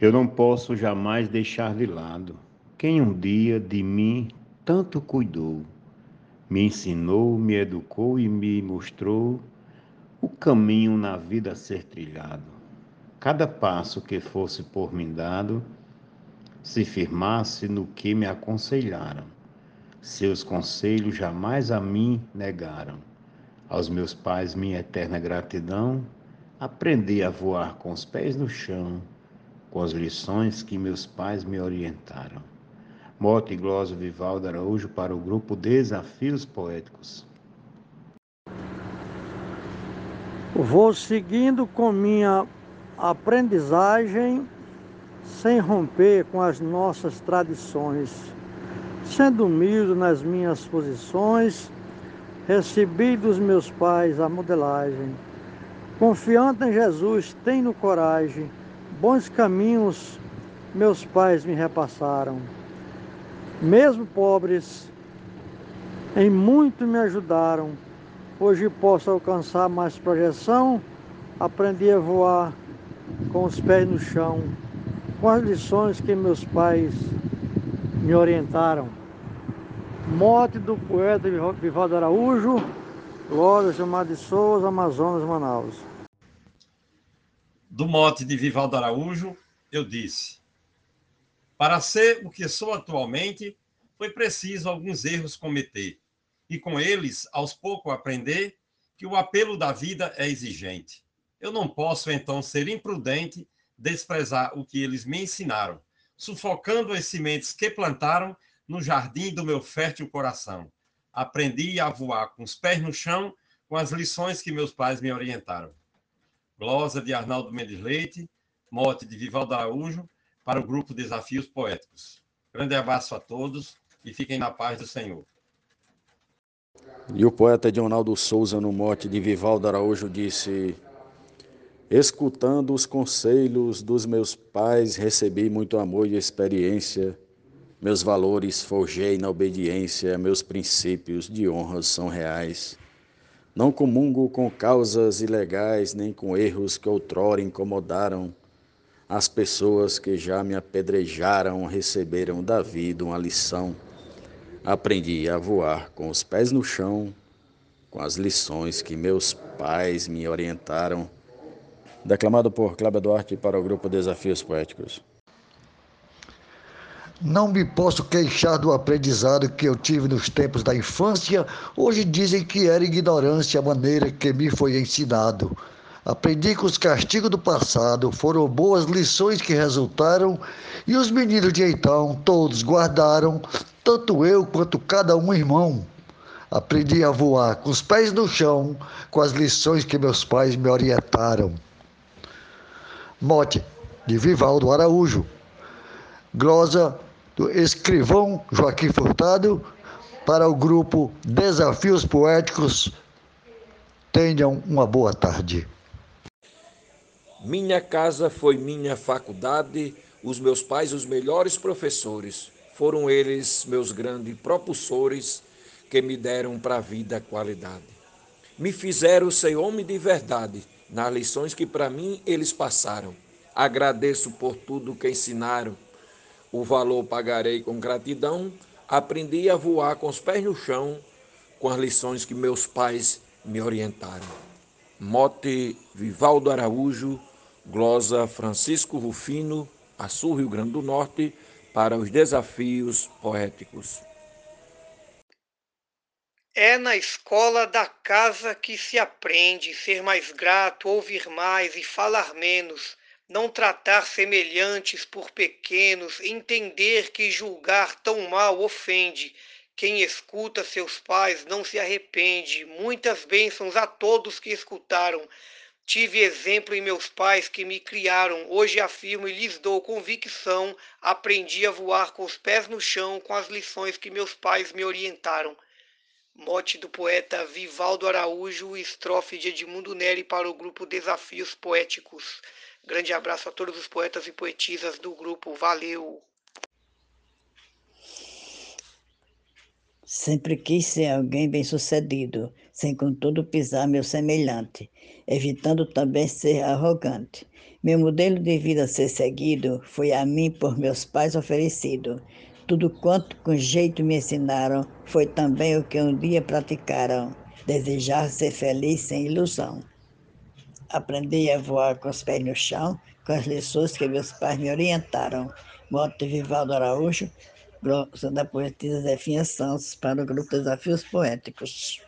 Eu não posso jamais deixar de lado quem um dia de mim tanto cuidou, me ensinou, me educou e me mostrou o caminho na vida a ser trilhado. Cada passo que fosse por mim dado, se firmasse no que me aconselharam. Seus conselhos jamais a mim negaram. Aos meus pais minha eterna gratidão, aprendi a voar com os pés no chão, com as lições que meus pais me orientaram. Mote Glósia Vivaldo Araújo para o grupo Desafios Poéticos. Vou seguindo com minha aprendizagem sem romper com as nossas tradições, sendo humilde nas minhas posições, recebi dos meus pais a modelagem. Confiante em Jesus, tenho coragem, bons caminhos meus pais me repassaram. Mesmo pobres, em muito me ajudaram. Hoje posso alcançar mais projeção, aprendi a voar com os pés no chão, com as lições que meus pais me orientaram. Morte do poeta Vivaldo Araújo, Glória Gilmar de Souza, Amazonas, Manaus. Do mote de Vivaldo Araújo, eu disse: Para ser o que sou atualmente, foi preciso alguns erros cometer, e com eles, aos poucos, aprender que o apelo da vida é exigente. Eu não posso, então, ser imprudente, desprezar o que eles me ensinaram, sufocando as sementes que plantaram no jardim do meu fértil coração. Aprendi a voar com os pés no chão, com as lições que meus pais me orientaram. Glosa de Arnaldo Mendes Leite, mote de Vivaldo Araújo, para o grupo Desafios Poéticos. Grande abraço a todos e fiquem na paz do Senhor. E o poeta Dionaldo Souza, no mote de Vivaldo Araújo, disse: Escutando os conselhos dos meus pais, recebi muito amor e experiência. Meus valores forjei na obediência, meus princípios de honra são reais. Não comungo com causas ilegais, nem com erros que outrora incomodaram. As pessoas que já me apedrejaram receberam da vida uma lição. Aprendi a voar com os pés no chão, com as lições que meus pais me orientaram. Declamado por Cláudio Duarte para o grupo Desafios Poéticos. Não me posso queixar do aprendizado que eu tive nos tempos da infância. Hoje dizem que era ignorância a maneira que me foi ensinado. Aprendi que os castigos do passado foram boas lições que resultaram, e os meninos de então todos guardaram, tanto eu quanto cada um irmão. Aprendi a voar com os pés no chão, com as lições que meus pais me orientaram. Mote de Vivaldo Araújo. Glosa do escrivão Joaquim Furtado para o grupo Desafios Poéticos. Tenham uma boa tarde. Minha casa foi minha faculdade, os meus pais os melhores professores. Foram eles meus grandes propulsores que me deram para a vida qualidade. Me fizeram ser homem de verdade nas lições que para mim eles passaram. Agradeço por tudo que ensinaram. O valor pagarei com gratidão. Aprendi a voar com os pés no chão com as lições que meus pais me orientaram. Mote Vivaldo Araújo Glosa Francisco Rufino, Açu, Rio Grande do Norte, para os desafios poéticos. É na escola da casa que se aprende ser mais grato, ouvir mais e falar menos, não tratar semelhantes por pequenos, entender que julgar tão mal ofende. Quem escuta seus pais não se arrepende. Muitas bênçãos a todos que escutaram. Tive exemplo em meus pais que me criaram. Hoje afirmo e lhes dou convicção. Aprendi a voar com os pés no chão com as lições que meus pais me orientaram. Mote do poeta Vivaldo Araújo, estrofe de Edmundo Neri para o grupo Desafios Poéticos. Grande abraço a todos os poetas e poetisas do grupo. Valeu! Sempre quis ser alguém bem-sucedido, sem contudo pisar meu semelhante, evitando também ser arrogante. Meu modelo de vida a ser seguido foi a mim por meus pais oferecido. Tudo quanto com jeito me ensinaram foi também o que um dia praticaram, desejar ser feliz sem ilusão. Aprendi a voar com os pés no chão, com as lições que meus pais me orientaram. Moto Vivaldo Araújo, da poetisa Zefinha Santos, para o grupo Desafios Poéticos.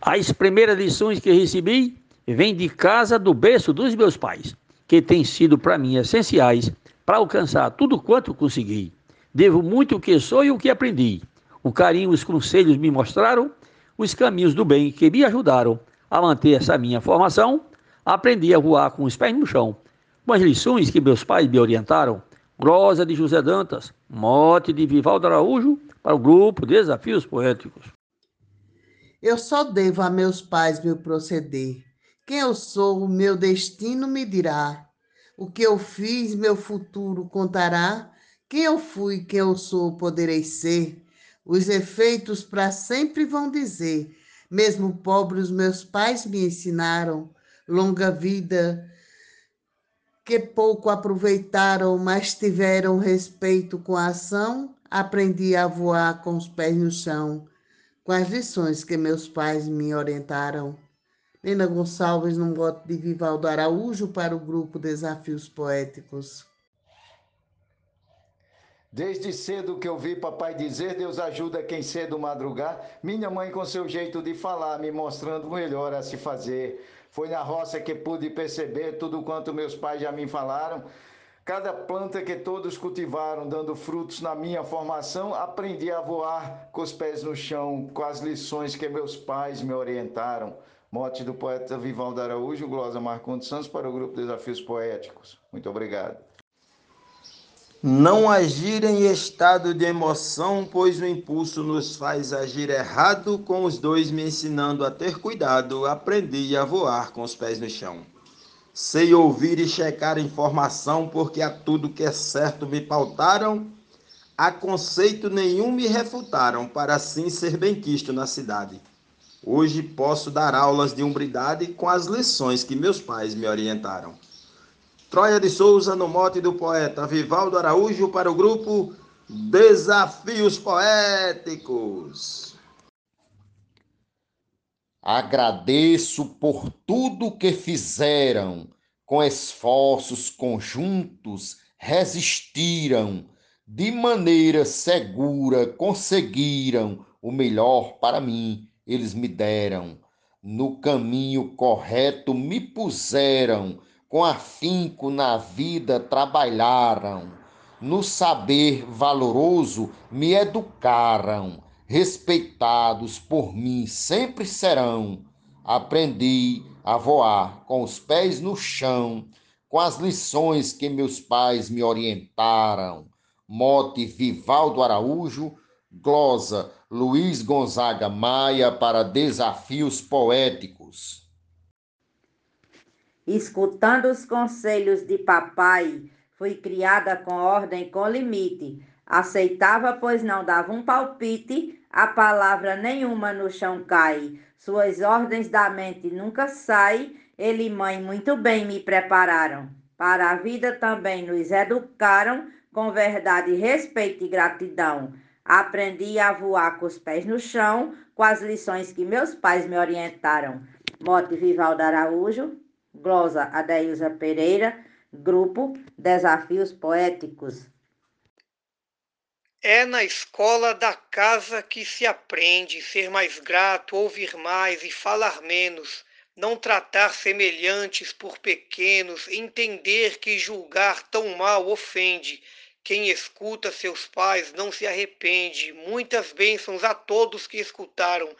As primeiras lições que recebi vêm de casa do berço dos meus pais, que têm sido para mim essenciais para alcançar tudo quanto consegui. Devo muito o que sou e o que aprendi. O carinho e os conselhos me mostraram os caminhos do bem que me ajudaram a manter essa minha formação. Aprendi a voar com os pés no chão, com as lições que meus pais me orientaram. Glosa de José Dantas, mote de Vivaldo Araújo para o grupo Desafios Poéticos. Eu só devo a meus pais meu proceder. Quem eu sou, o meu destino me dirá. O que eu fiz, meu futuro contará. Quem eu fui, quem eu sou, poderei ser. Os efeitos para sempre vão dizer. Mesmo pobres, meus pais me ensinaram. Longa vida, que pouco aproveitaram, mas tiveram respeito com a ação. Aprendi a voar com os pés no chão com as lições que meus pais me orientaram. Nena Gonçalves, num voto de Vivaldo Araújo para o grupo Desafios Poéticos. Desde cedo que eu vi papai dizer, Deus ajuda quem cedo madrugar. Minha mãe com seu jeito de falar, me mostrando melhor a se fazer. Foi na roça que pude perceber tudo quanto meus pais já me falaram. Cada planta que todos cultivaram, dando frutos na minha formação, aprendi a voar com os pés no chão, com as lições que meus pais me orientaram. Mote do poeta Vivaldo Araújo, Glosa Marcondes Santos, para o grupo Desafios Poéticos. Muito obrigado. Não agir em estado de emoção, pois o impulso nos faz agir errado. Com os dois me ensinando a ter cuidado, aprendi a voar com os pés no chão. Sei ouvir e checar informação, porque a tudo que é certo me pautaram, a conceito nenhum me refutaram, para assim ser benquisto na cidade. Hoje posso dar aulas de umbridade com as lições que meus pais me orientaram. Troia de Souza, no mote do poeta Vivaldo Araújo, para o grupo Desafios Poéticos. Agradeço por tudo que fizeram, com esforços conjuntos resistiram, de maneira segura conseguiram o melhor para mim, eles me deram. No caminho correto me puseram, com afinco na vida trabalharam, no saber valoroso me educaram respeitados por mim sempre serão. Aprendi a voar com os pés no chão, com as lições que meus pais me orientaram. Mote Vivaldo Araújo, glosa Luiz Gonzaga Maia para Desafios Poéticos. Escutando os conselhos de papai, fui criada com ordem com limite. Aceitava, pois não dava um palpite a palavra nenhuma no chão cai, suas ordens da mente nunca sai. Ele e mãe muito bem me prepararam. Para a vida também nos educaram com verdade, respeito e gratidão. Aprendi a voar com os pés no chão, com as lições que meus pais me orientaram. Mote Vivaldo Araújo, glosa Adeilza Pereira, grupo Desafios Poéticos. É na escola da casa que se aprende ser mais grato, ouvir mais e falar menos, não tratar semelhantes por pequenos, entender que julgar tão mal ofende. Quem escuta seus pais não se arrepende. Muitas bênçãos a todos que escutaram.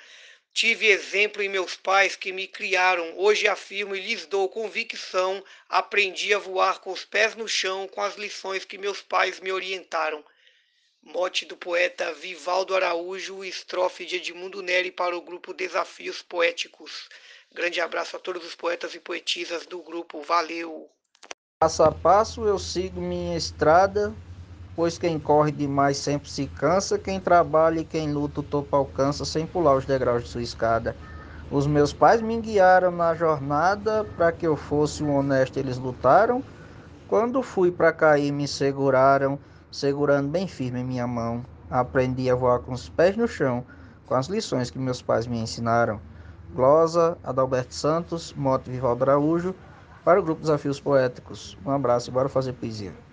Tive exemplo em meus pais que me criaram. Hoje afirmo e lhes dou convicção. Aprendi a voar com os pés no chão com as lições que meus pais me orientaram. Mote do poeta Vivaldo Araújo, estrofe de Edmundo Neri para o grupo Desafios Poéticos. Grande abraço a todos os poetas e poetisas do grupo. Valeu! Passo a passo eu sigo minha estrada, pois quem corre demais sempre se cansa, quem trabalha e quem luta o topo alcança sem pular os degraus de sua escada. Os meus pais me guiaram na jornada, para que eu fosse um honesto eles lutaram. Quando fui para cair me seguraram, segurando bem firme minha mão. Aprendi a voar com os pés no chão, com as lições que meus pais me ensinaram. Glosa, Adalberto Santos, Moto Vivaldo Araújo, para o grupo Desafios Poéticos. Um abraço e bora fazer poesia.